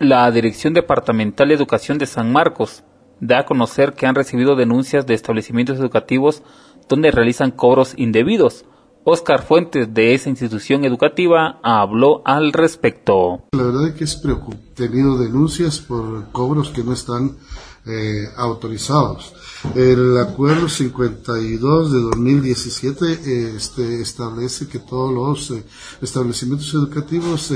La Dirección Departamental de Educación de San Marcos da a conocer que han recibido denuncias de establecimientos educativos donde realizan cobros indebidos. Oscar Fuentes de esa institución educativa habló al respecto. La verdad es que es. He tenido denuncias por cobros que no están eh, autorizados. El acuerdo 52 de 2017 eh, este, establece que todos los eh, establecimientos educativos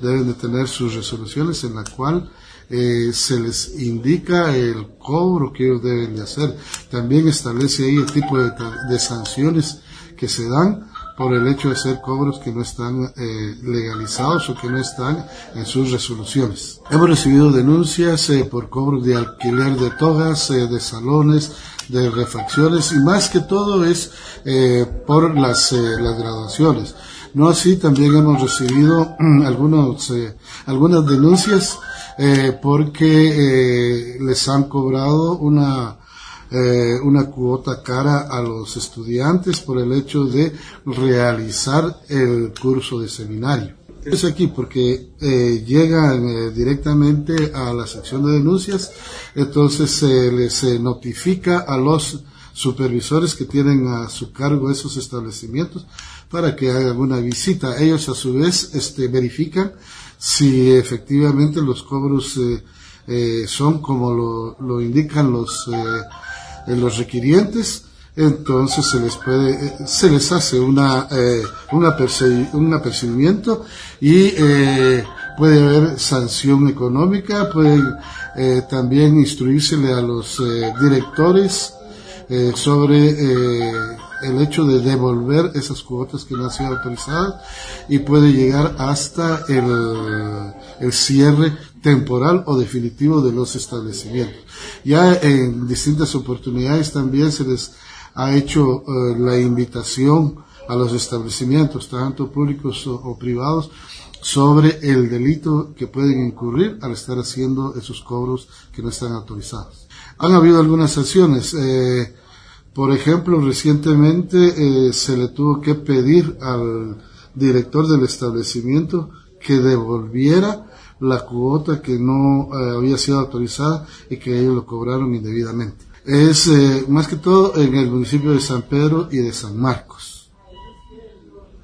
deben de tener sus resoluciones en la cual eh, se les indica el cobro que ellos deben de hacer. También establece ahí el tipo de sanciones que se dan por el hecho de hacer cobros que no están eh, legalizados o que no están en sus resoluciones. Hemos recibido denuncias eh, por cobros de alquiler de togas, eh, de salones, de refacciones y más que todo es por las, las graduaciones. No así, también hemos recibido algunos, algunas denuncias porque les han cobrado una eh, una cuota cara a los estudiantes por el hecho de realizar el curso de seminario. Es aquí porque eh, llegan eh, directamente a la sección de denuncias, entonces se les notifica a los supervisores que tienen a su cargo esos establecimientos para que hagan una visita. Ellos a su vez este, verifican si efectivamente los cobros son como lo, lo indican los en los requirientes, entonces se les puede, se les hace una, eh, una un apercibimiento y eh, puede haber sanción económica, puede eh, también instruírsele a los eh, directores eh, sobre eh, el hecho de devolver esas cuotas que no han sido autorizadas y puede llegar hasta el, el cierre temporal o definitivo de los establecimientos. Ya en distintas oportunidades también se les ha hecho uh, la invitación a los establecimientos, tanto públicos o, o, privados, sobre el delito que pueden incurrir al estar haciendo esos cobros que no están autorizados. Han habido algunas sanciones. Eh, por ejemplo, recientemente eh, se le tuvo que pedir al director del establecimiento que devolviera la cuota que no eh, había sido autorizada y que ellos lo cobraron indebidamente. Es eh, más que todo en el municipio de San Pedro y de San Marcos.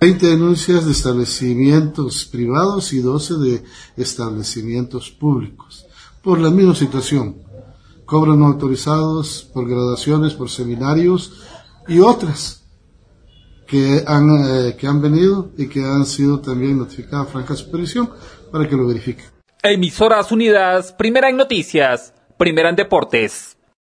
20 denuncias de establecimientos privados y 12 de establecimientos públicos por la misma situación cobros no autorizados por graduaciones, por seminarios y otras que han, eh, que han venido y que han sido también notificadas a Franca Supervisión para que lo verifiquen. Emisoras Unidas, primera en noticias, primera en deportes.